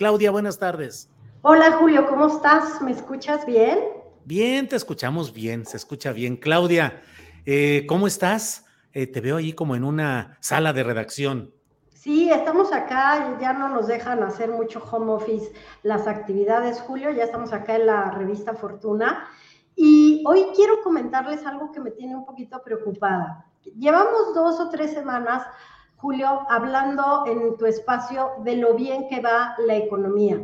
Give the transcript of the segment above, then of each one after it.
Claudia, buenas tardes. Hola Julio, ¿cómo estás? ¿Me escuchas bien? Bien, te escuchamos bien, se escucha bien. Claudia, eh, ¿cómo estás? Eh, te veo ahí como en una sala de redacción. Sí, estamos acá, ya no nos dejan hacer mucho home office las actividades, Julio, ya estamos acá en la revista Fortuna. Y hoy quiero comentarles algo que me tiene un poquito preocupada. Llevamos dos o tres semanas Julio, hablando en tu espacio de lo bien que va la economía,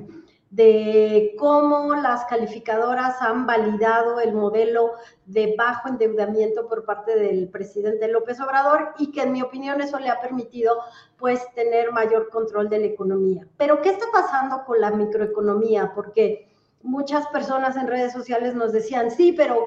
de cómo las calificadoras han validado el modelo de bajo endeudamiento por parte del presidente López Obrador y que en mi opinión eso le ha permitido pues tener mayor control de la economía. Pero ¿qué está pasando con la microeconomía? Porque muchas personas en redes sociales nos decían, sí, pero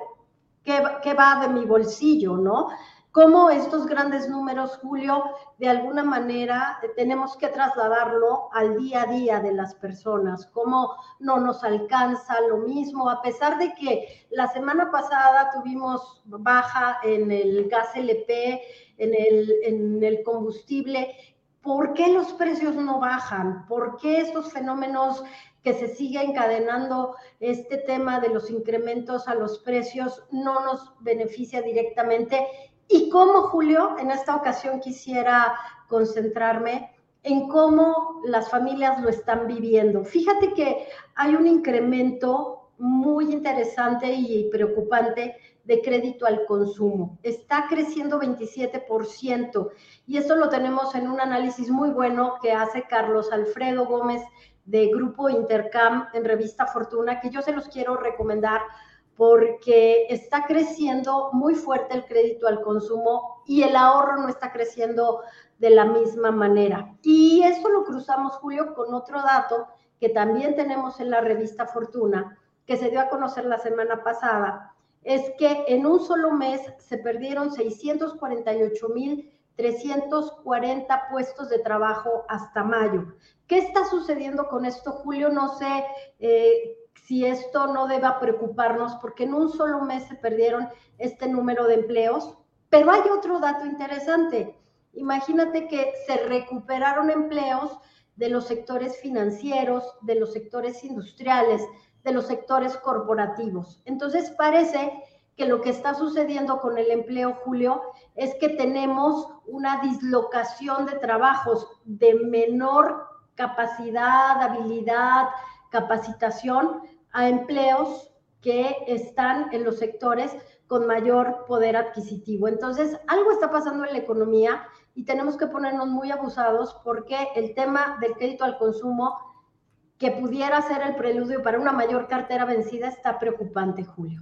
¿qué, qué va de mi bolsillo, no? Cómo estos grandes números, Julio, de alguna manera eh, tenemos que trasladarlo al día a día de las personas, cómo no nos alcanza lo mismo, a pesar de que la semana pasada tuvimos baja en el gas LP, en el, combustible. ¿Por qué los precios no bajan? ¿Por qué estos fenómenos que se sigue encadenando este tema de los incrementos a los precios no nos beneficia directamente y cómo, Julio, en esta ocasión quisiera concentrarme en cómo las familias lo están viviendo. Fíjate que hay un incremento muy interesante y preocupante de crédito al consumo. Está creciendo 27% y esto lo tenemos en un análisis muy bueno que hace Carlos Alfredo Gómez de Grupo Intercam en Revista Fortuna, que yo se los quiero recomendar porque está creciendo muy fuerte el crédito al consumo y el ahorro no está creciendo de la misma manera. Y esto lo cruzamos, Julio, con otro dato que también tenemos en la revista Fortuna, que se dio a conocer la semana pasada, es que en un solo mes se perdieron 648.340 puestos de trabajo hasta mayo. ¿Qué está sucediendo con esto, Julio? No sé eh, si esto no deba preocuparnos, porque en un solo mes se perdieron este número de empleos. Pero hay otro dato interesante. Imagínate que se recuperaron empleos de los sectores financieros, de los sectores industriales, de los sectores corporativos. Entonces parece que lo que está sucediendo con el empleo, Julio, es que tenemos una dislocación de trabajos de menor capacidad, habilidad, capacitación a empleos que están en los sectores con mayor poder adquisitivo. Entonces, algo está pasando en la economía y tenemos que ponernos muy abusados porque el tema del crédito al consumo, que pudiera ser el preludio para una mayor cartera vencida, está preocupante, Julio.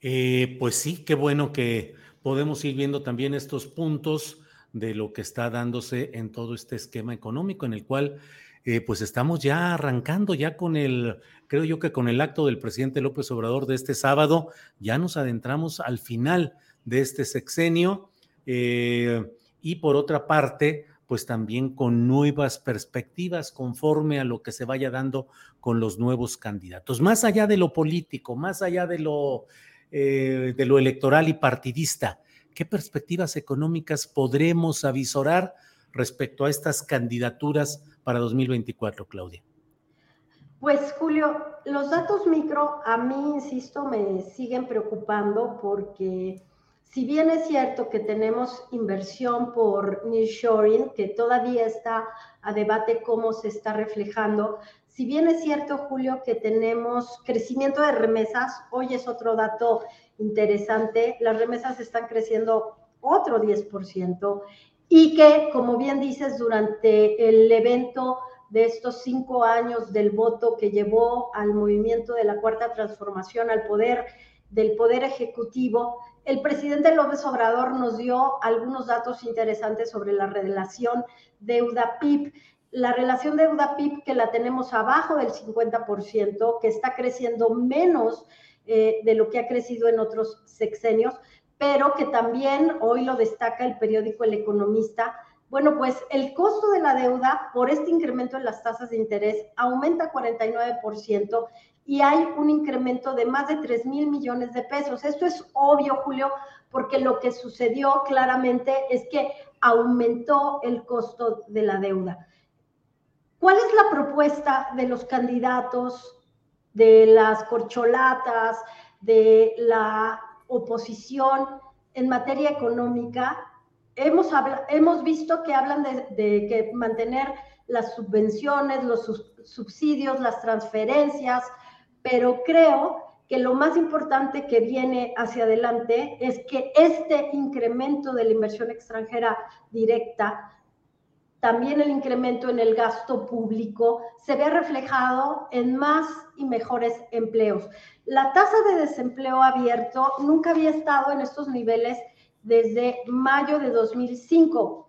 Eh, pues sí, qué bueno que podemos ir viendo también estos puntos de lo que está dándose en todo este esquema económico en el cual eh, pues estamos ya arrancando ya con el, creo yo que con el acto del presidente López Obrador de este sábado, ya nos adentramos al final de este sexenio. Eh, y por otra parte, pues también con nuevas perspectivas conforme a lo que se vaya dando con los nuevos candidatos. Más allá de lo político, más allá de lo, eh, de lo electoral y partidista, ¿qué perspectivas económicas podremos avisorar respecto a estas candidaturas para 2024, Claudia? Pues Julio, los datos micro a mí, insisto, me siguen preocupando porque si bien es cierto que tenemos inversión por nearshoring, que todavía está a debate cómo se está reflejando, si bien es cierto, Julio, que tenemos crecimiento de remesas, hoy es otro dato interesante, las remesas están creciendo otro 10% y que, como bien dices, durante el evento de estos cinco años del voto que llevó al movimiento de la cuarta transformación al poder del poder ejecutivo, el presidente López Obrador nos dio algunos datos interesantes sobre la relación deuda-PIB. La relación deuda-PIB que la tenemos abajo del 50%, que está creciendo menos eh, de lo que ha crecido en otros sexenios, pero que también hoy lo destaca el periódico El Economista. Bueno, pues el costo de la deuda por este incremento en las tasas de interés aumenta 49% y hay un incremento de más de 3 mil millones de pesos. Esto es obvio, Julio, porque lo que sucedió claramente es que aumentó el costo de la deuda. ¿Cuál es la propuesta de los candidatos, de las corcholatas, de la oposición en materia económica? Hemos, hemos visto que hablan de, de que mantener las subvenciones, los subsidios, las transferencias, pero creo que lo más importante que viene hacia adelante es que este incremento de la inversión extranjera directa, también el incremento en el gasto público, se ve reflejado en más y mejores empleos. La tasa de desempleo abierto nunca había estado en estos niveles desde mayo de 2005.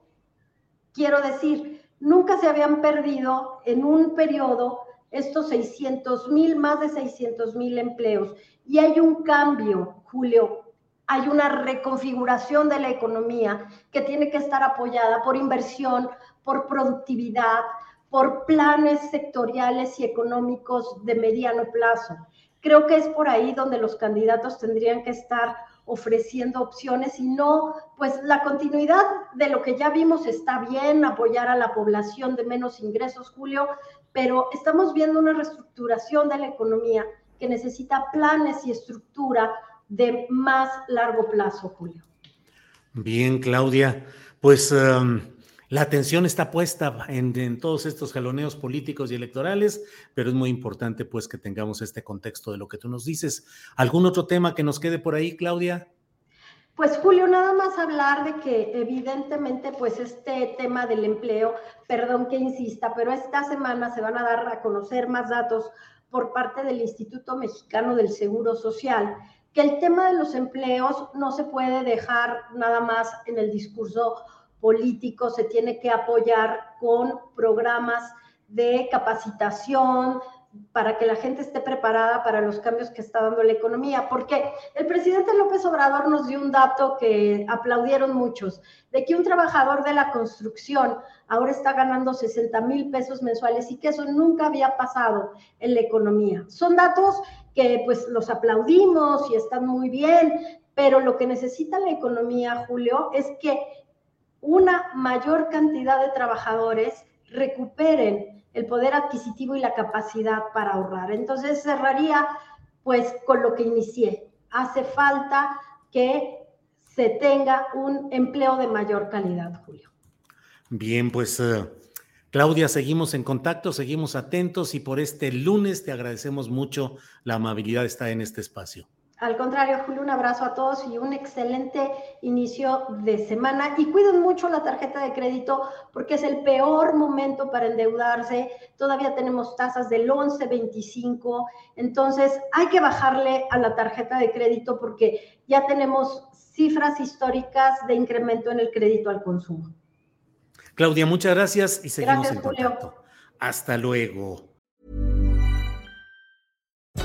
Quiero decir, nunca se habían perdido en un periodo estos 600 mil, más de 600 mil empleos. Y hay un cambio, Julio, hay una reconfiguración de la economía que tiene que estar apoyada por inversión, por productividad, por planes sectoriales y económicos de mediano plazo. Creo que es por ahí donde los candidatos tendrían que estar ofreciendo opciones y no, pues la continuidad de lo que ya vimos está bien, apoyar a la población de menos ingresos, Julio, pero estamos viendo una reestructuración de la economía que necesita planes y estructura de más largo plazo, Julio. Bien, Claudia, pues um, la atención está puesta en, todos estos jaloneos políticos y electorales, pero es muy importante pues que tengamos este contexto de lo que tú nos dices. ¿Algún otro tema que nos quede por ahí, Claudia? Pues Julio, nada más hablar de que evidentemente pues este tema del empleo, perdón que insista, pero esta semana se van a dar a conocer más datos por parte del Instituto Mexicano del Seguro Social, que el tema de los empleos no se puede dejar nada más en el discurso político, se tiene que apoyar con programas de capacitación, para que la gente esté preparada para los cambios que está dando la economía, porque el presidente López Obrador nos dio un dato que aplaudieron muchos, de que un trabajador de la construcción ahora está ganando 60 mil pesos mensuales y que eso nunca había pasado en la economía. Son datos que pues los aplaudimos y están muy bien, pero lo que necesita la economía, Julio, es que una mayor cantidad de trabajadores recuperen el poder adquisitivo y la capacidad para ahorrar. Entonces cerraría pues con lo que inicié. Hace falta que se tenga un empleo de mayor calidad, Julio. Bien, pues uh, Claudia, seguimos en contacto, seguimos atentos y por este lunes te agradecemos mucho la amabilidad de estar en este espacio. Al contrario, Julio, un abrazo a todos y un excelente inicio de semana. Y cuiden mucho la tarjeta de crédito porque es el peor momento para endeudarse. Todavía tenemos tasas del 11.25. Entonces, hay que bajarle a la tarjeta de crédito porque ya tenemos cifras históricas de incremento en el crédito al consumo. Claudia, muchas gracias y seguimos en contacto. Hasta luego.